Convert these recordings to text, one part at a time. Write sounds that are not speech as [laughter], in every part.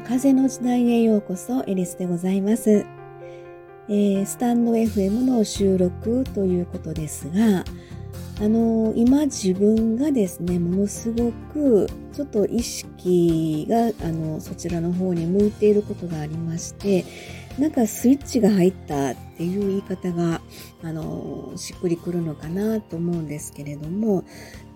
風の時代へようこそ、エリスでございます。えー、スタンド FM の収録ということですが、あのー、今自分がですね、ものすごくちょっと意識が、あの、そちらの方に向いていることがありまして、なんかスイッチが入ったっていう言い方が、あの、しっくりくるのかなと思うんですけれども、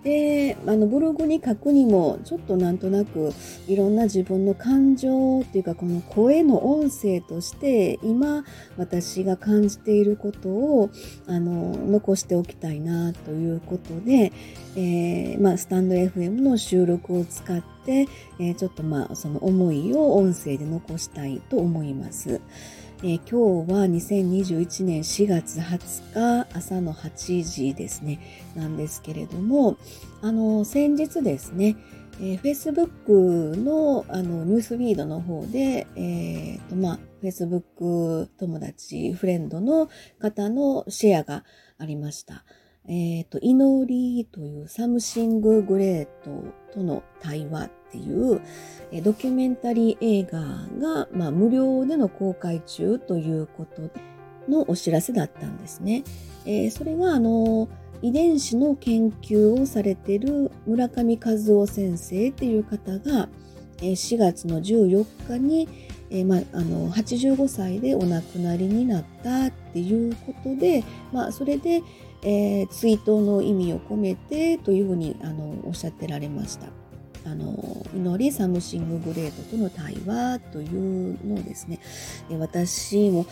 で、あの、ブログに書くにも、ちょっとなんとなく、いろんな自分の感情っていうか、この声の音声として、今、私が感じていることを、あの、残しておきたいな、ということで、えー、まあ、スタンド FM の収録を使って、えー、ちょっとまあ、その思いを音声で残したいと思います。えー、今日は2021年4月20日朝の8時ですね、なんですけれども、あの、先日ですね、えー、Facebook のあのニュースフィードの方で、えーとまあ、Facebook 友達、フレンドの方のシェアがありました。えっ、ー、と、祈りというサムシング・グレートとの対話っていう、ドキュメンタリー映画が、まあ、無料での公開中ということのお知らせだったんですね。えー、それが、あの、遺伝子の研究をされている村上和雄先生っていう方が、4月の14日に、えー、まあ、の85歳でお亡くなりになったっていうことで、ま、それで、えー、追悼の意味を込めてというふうにあのおっしゃってられました。あの祈りサムシンググレートとの対話というのをですね私も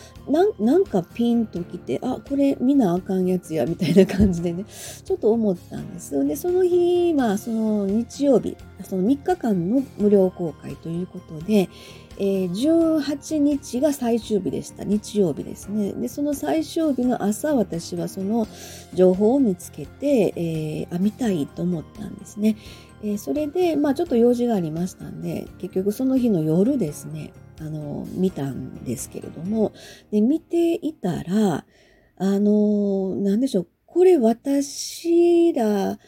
なんかピンときてあこれ見なあかんやつやみたいな感じでねちょっと思ったんですでその日まあその日曜日その3日間の無料公開ということでえー、18日が最終日でした。日曜日ですね。で、その最終日の朝、私はその情報を見つけて、えー、あ、見たいと思ったんですね。えー、それで、まあちょっと用事がありましたんで、結局その日の夜ですね、あの、見たんですけれども、で、見ていたら、あの、なんでしょう、これ私ら、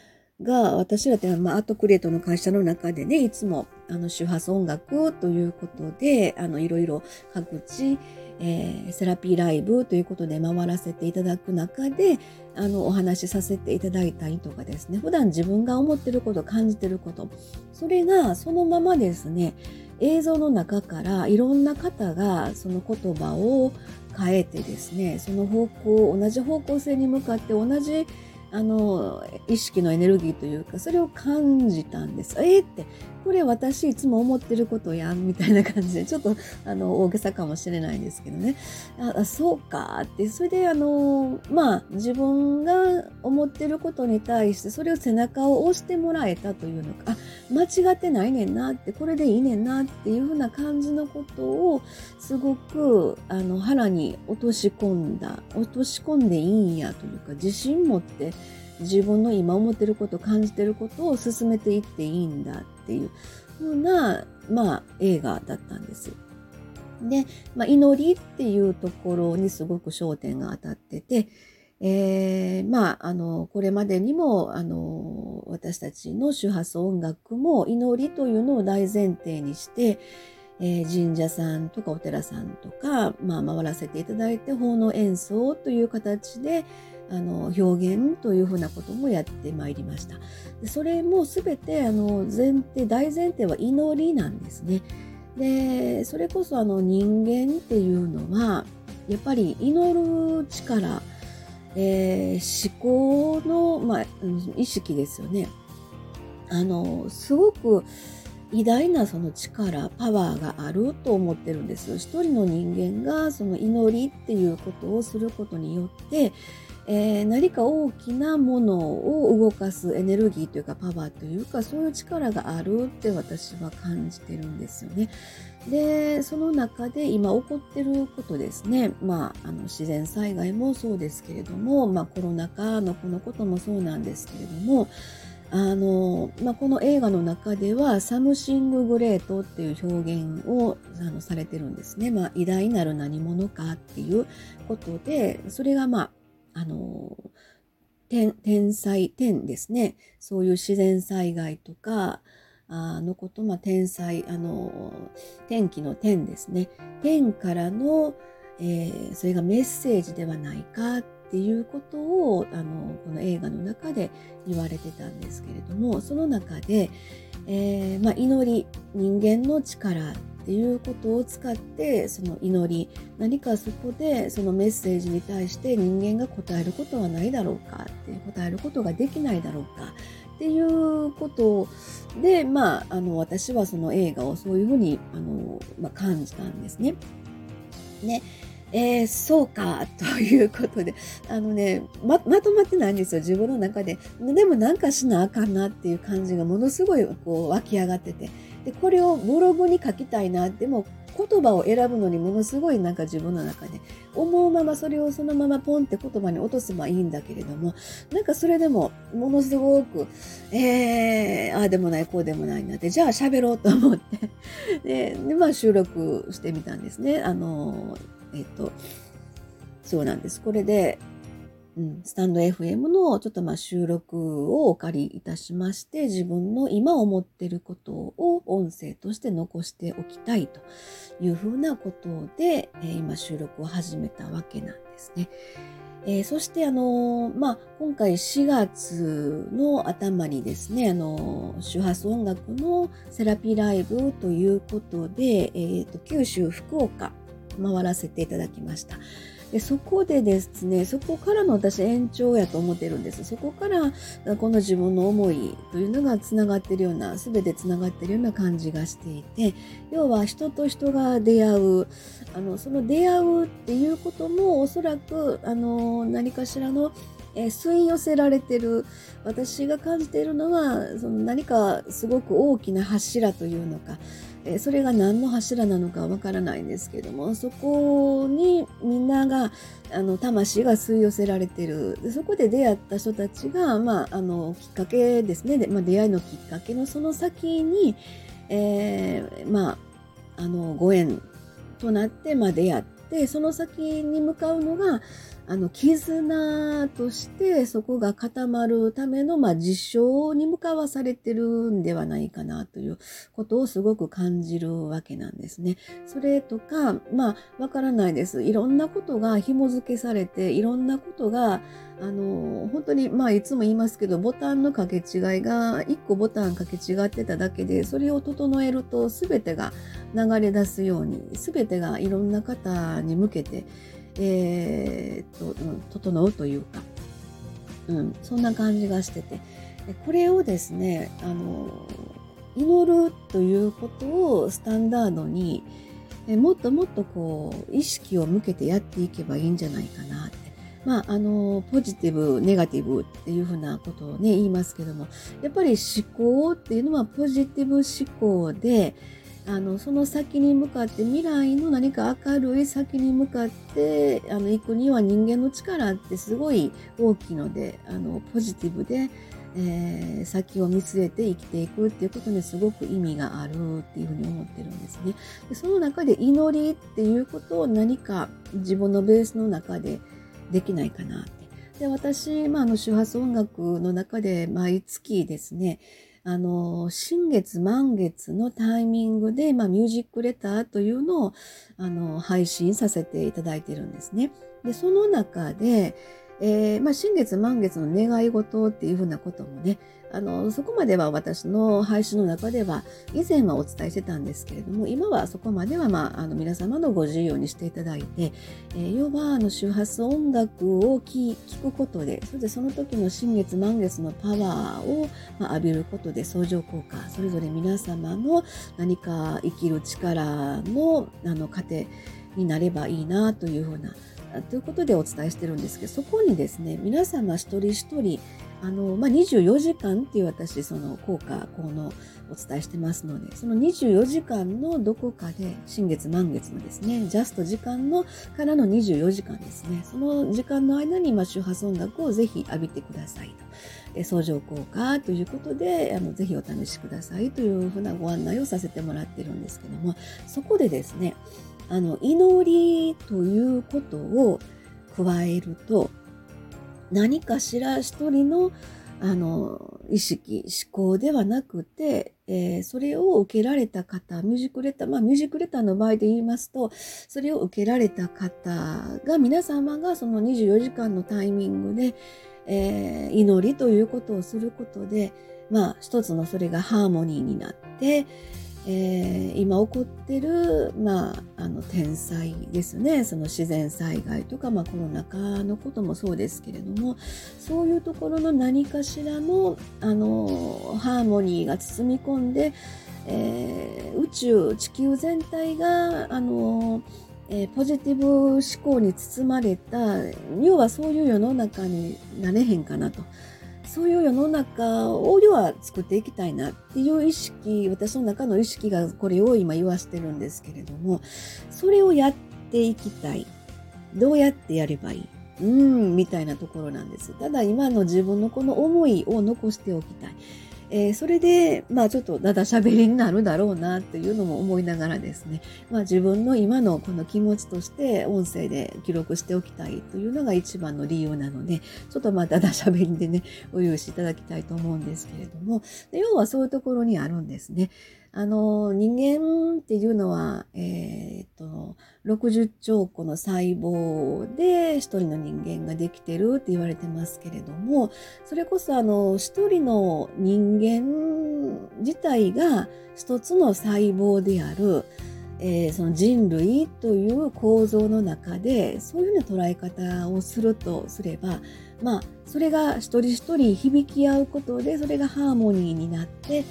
が、私らって、まあ、アートクリエイトの会社の中でね、いつも、あの、周波数音楽ということで、あの、いろいろ各地、えー、セラピーライブということで回らせていただく中で、あの、お話しさせていただいたりとかですね、普段自分が思ってること、感じてること、それがそのままですね、映像の中からいろんな方がその言葉を変えてですね、その方向、同じ方向性に向かって同じあの、意識のエネルギーというか、それを感じたんです。えー、って、これ私いつも思ってることやん、みたいな感じで、ちょっと、あの、大げさかもしれないんですけどね。あ、そうかって、それで、あの、まあ、自分が思ってることに対して、それを背中を押してもらえたというのか、あ、間違ってないねんなって、これでいいねんなっていうふうな感じのことを、すごく、あの、腹に落とし込んだ、落とし込んでいいんやというか、自信持って、自分の今思ってること感じてることを進めていっていいんだっていうふうな、まあ、映画だったんです。で、まあ、祈りっていうところにすごく焦点が当たってて、えー、まあ、あの、これまでにも、あの、私たちの周波数音楽も祈りというのを大前提にして、えー、神社さんとかお寺さんとか、まあ、回らせていただいて、奉納演奏という形で、あの表現というふうなこともやってまいりました。でそれも全てあの前提大前提は祈りなんですね。でそれこそあの人間っていうのはやっぱり祈る力、えー、思考の、まあ、意識ですよね。あのすごく偉大なその力、パワーがあると思ってるんです。一人の人間がその祈りっていうことをすることによって、えー、何か大きなものを動かすエネルギーというかパワーというかそういう力があるって私は感じてるんですよね。で、その中で今起こってることですね。まあ、あの自然災害もそうですけれども、まあコロナ禍のこのこともそうなんですけれども、あの、まあ、この映画の中ではサムシンググレートっていう表現をあのされてるんですね。まあ、偉大なる何者かっていうことで、それがまあ、あの、天天災、天ですね。そういう自然災害とか、あのこと、まあ、天災、あの、天気の天ですね。天からの、えー、それがメッセージではないかっていうことを、あの、この映画の中で言われてたんですけれども、その中で、えー、まあ、祈り、人間の力っていうことを使ってその祈り何かそこでそのメッセージに対して人間が答えることはないだろうかって答えることができないだろうかっていうことで、まあ、あの私はその映画をそういうふうにあの、まあ、感じたんですね。ねえー、そうか、ということで、あのね、ま、まとまってないんですよ、自分の中で。でもなんかしなあかんなっていう感じがものすごいこう湧き上がってて。で、これをブログに書きたいな。っても、言葉を選ぶのにものすごいなんか自分の中で思うままそれをそのままポンって言葉に落とせばいいんだけれどもなんかそれでもものすごくえー、ああでもないこうでもないなってじゃあ喋ろうと思って [laughs] でで、まあ、収録してみたんですね。あのえっ、とそうなんです。これでうん、スタンド FM のちょっとまあ収録をお借りいたしまして自分の今思っていることを音声として残しておきたいというふうなことで、えー、今収録を始めたわけなんですね。えー、そしてあのまあ、今回4月の頭にですね、あの周波数音楽のセラピーライブということで、えーと九州福岡回らせていただきました。でそこでですねそこからの私延長やと思ってるんです。そこからこの自分の思いというのがつながってるような全てつながってるような感じがしていて要は人と人が出会うあのその出会うっていうこともおそらくあの何かしらのえ吸い寄せられてる私が感じているのはその何かすごく大きな柱というのかえそれが何の柱なのかわからないんですけどもそこにみんながあの魂が吸い寄せられてる。でそこで出会った人たちが、まあ、あのきっかけですね。で、まあ、出会いのきっかけのその先に、えー、まあ、あのご縁となって、まあ、出会ってその先に向かうのがあの、絆としてそこが固まるための、まあ、実証に向かわされてるんではないかなということをすごく感じるわけなんですね。それとか、まあ、わからないです。いろんなことが紐付けされて、いろんなことが、あの、本当に、まあ、いつも言いますけど、ボタンの掛け違いが、1個ボタン掛け違ってただけで、それを整えると、全てが流れ出すように、全てがいろんな方に向けて、えー、っと、うん、整うというか、うん、そんな感じがしてて、これをですね、あの、祈るということをスタンダードに、もっともっとこう、意識を向けてやっていけばいいんじゃないかなって。まあ、あの、ポジティブ、ネガティブっていうふうなことをね、言いますけども、やっぱり思考っていうのはポジティブ思考で、あのその先に向かって未来の何か明るい先に向かってあの行くには人間の力ってすごい大きいのであのポジティブで、えー、先を見据えて生きていくっていうことにすごく意味があるっていうふうに思ってるんですね。でその中で祈りっていうことを何か自分のベースの中でできないかなって。で私、まあ、あの周波数音楽の中で毎月ですねあの、新月満月のタイミングで、まあ、ミュージックレターというのを、あの、配信させていただいてるんですね。で、その中で、えー、まあ、新月満月の願い事っていうふうなこともね、あの、そこまでは私の配信の中では、以前はお伝えしてたんですけれども、今はそこまでは、まあ、あの、皆様のご自由にしていただいて、えー、要は、あの、周波数音楽を聞くことで、それでその時の新月満月のパワーを、まあ、浴びることで相乗効果、それぞれ皆様の何か生きる力の、あの、糧になればいいな、というふうな、ということでお伝えしてるんですけど、そこにですね、皆様一人一人、あの、まあ、24時間っていう私、その効果、効能お伝えしてますので、その24時間のどこかで、新月満月のですね、ジャスト時間のからの24時間ですね、その時間の間に、ま、周波数音楽をぜひ浴びてくださいと。相乗効果ということで、あの、ぜひお試しくださいというふうなご案内をさせてもらってるんですけども、そこでですね、あの、祈りということを加えると、何かしら一人のあの、意識、思考ではなくて、えー、それを受けられた方、ミュージックレター、まあミュージックレターの場合で言いますと、それを受けられた方が、皆様がその24時間のタイミングで、えー、祈りということをすることで、まあ一つのそれがハーモニーになって、えー、今起こってる、まあ、あの天災ですねその自然災害とか、まあ、コロナ禍のこともそうですけれどもそういうところの何かしらのあのハーモニーが包み込んで、えー、宇宙地球全体があのえー、ポジティブ思考に包まれた要はそういう世の中になれへんかなと。そういう世の中を要は作っていきたいなっていう意識、私の中の意識がこれを今言わしてるんですけれども、それをやっていきたい。どうやってやればいい？うん、みたいなところなんです。ただ今の自分のこの思いを残しておきたい。えー、それで、まあちょっとだだしゃべりになるだろうなっていうのも思いながらですね、まあ自分の今のこの気持ちとして音声で記録しておきたいというのが一番の理由なので、ちょっとまあだだしゃべりでね、お許しいただきたいと思うんですけれども、要はそういうところにあるんですね。あの、人間っていうのは、えー、っと、60兆個の細胞で一人の人間ができてるって言われてますけれども、それこそあの、一人の人間自体が一つの細胞である、えー、その人類という構造の中で、そういうような捉え方をするとすれば、まあ、それが一人一人響き合うことで、それがハーモニーになって、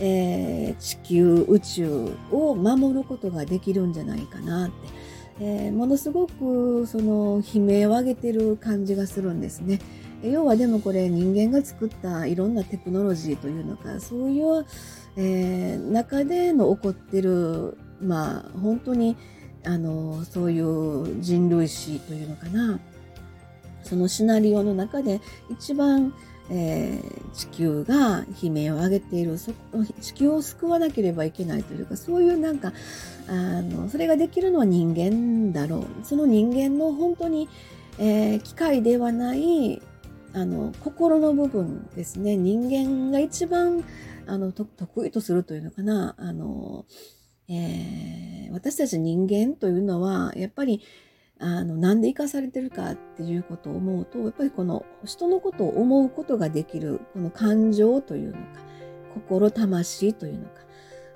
えー、地球宇宙を守ることができるんじゃないかなって、えー、ものすごくその悲鳴を上げてる感じがするんですね。要はでもこれ人間が作ったいろんなテクノロジーというのかそういう、えー、中での起こってるまあ本当にあのそういう人類史というのかなそのシナリオの中で一番えー、地球が悲鳴を上げている。地球を救わなければいけないというかそういうなんかあのそれができるのは人間だろう。その人間の本当に、えー、機械ではないあの心の部分ですね。人間が一番あの得意とするというのかな。あの、えー、私たち人間というのはやっぱりあの、なんで生かされてるかっていうことを思うと、やっぱりこの人のことを思うことができる、この感情というのか、心、魂というのか、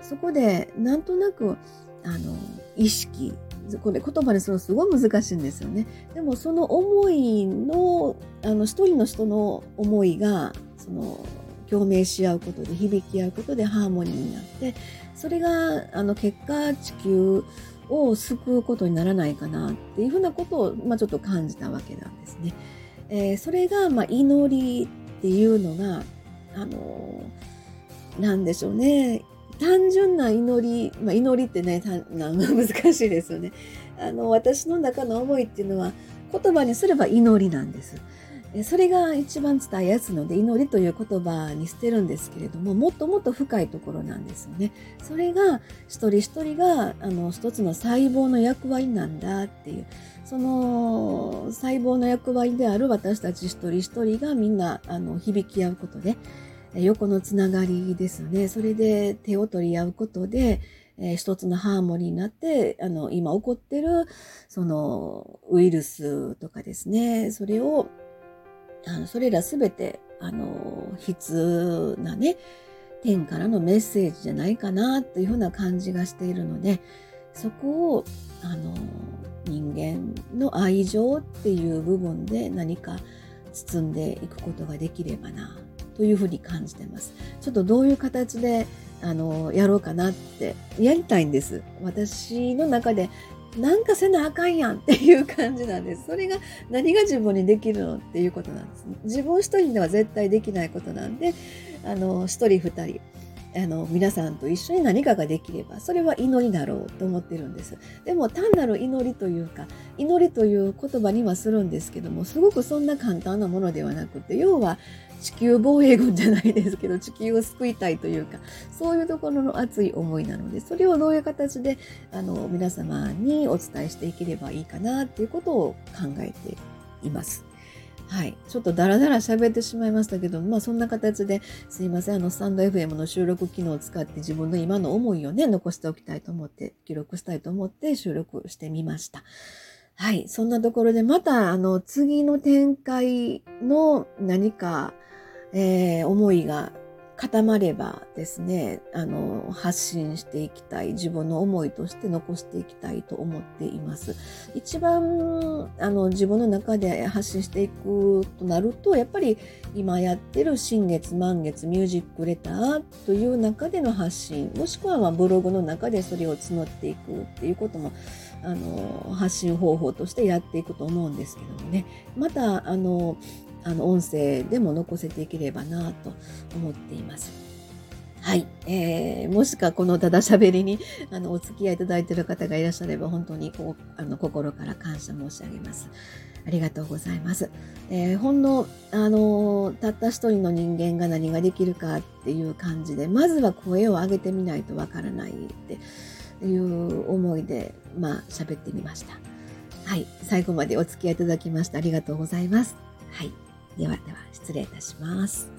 そこでなんとなく、あの、意識、これ言葉にするのすごい難しいんですよね。でもその思いの、あの、一人の人の思いが、その、共鳴し合うことで、響き合うことでハーモニーになって、それが、あの、結果、地球を救うことにならないかなっていうふうなことを、まあ、ちょっと感じたわけなんですね。えー、それが、まあ、祈りっていうのが、あのー、なんでしょうね。単純な祈り、まあ、祈りってね、な [laughs] 難しいですよね。あの、私の中の思いっていうのは、言葉にすれば祈りなんです。それが一番伝えやすいので祈りという言葉に捨てるんですけれどももっともっと深いところなんですよね。それが一人一人があの一つの細胞の役割なんだっていうその細胞の役割である私たち一人一人がみんなあの響き合うことで横のつながりですよね。それで手を取り合うことでえー、一つのハーモニーになって、あの、今起こってる、その、ウイルスとかですね、それを、あのそれらすべて、あの、筆なね、天からのメッセージじゃないかなというふうな感じがしているので、そこを、あの、人間の愛情っていう部分で何か包んでいくことができればな、というふうに感じてます。ちょっとどういう形で、あの、やろうかなってやりたいんです。私の中でなんかせなあかんやんっていう感じなんです。それが何が自分にできるのっていうことなんです、ね。自分一人では絶対できないことなんで、あの、一人二人、あの、皆さんと一緒に何かができれば、それは祈りだろうと思ってるんです。でも単なる祈りというか、祈りという言葉にはするんですけども、すごくそんな簡単なものではなくて、要は地球防衛軍じゃないですけど、地球を救いたいというか、そういうところの熱い思いなので、それをどういう形で、あの、皆様にお伝えしていければいいかなっていうことを考えています。はい。ちょっとダラダラ喋ってしまいましたけど、まあそんな形ですいません。あの、スタンド FM の収録機能を使って自分の今の思いをね、残しておきたいと思って、記録したいと思って収録してみました。はい。そんなところでまた、あの、次の展開の何か、えー、思いが固まればですね、あの、発信していきたい、自分の思いとして残していきたいと思っています。一番、あの、自分の中で発信していくとなると、やっぱり今やってる新月満月ミュージックレターという中での発信、もしくはまブログの中でそれを募っていくっていうことも、あの、発信方法としてやっていくと思うんですけどもね。また、あの、あの音声でも残せていければなと思っています。はい。えー、もしかこのただ喋りにあのお付き合いいただいている方がいらっしゃれば本当にこうあの心から感謝申し上げます。ありがとうございます。えー、ほんの、あのたった一人の人間が何ができるかっていう感じで、まずは声を上げてみないとわからないっていう思いで、まあ、喋ってみました。はい。最後までお付き合いいただきましてありがとうございます。はい。ではでは失礼いたします。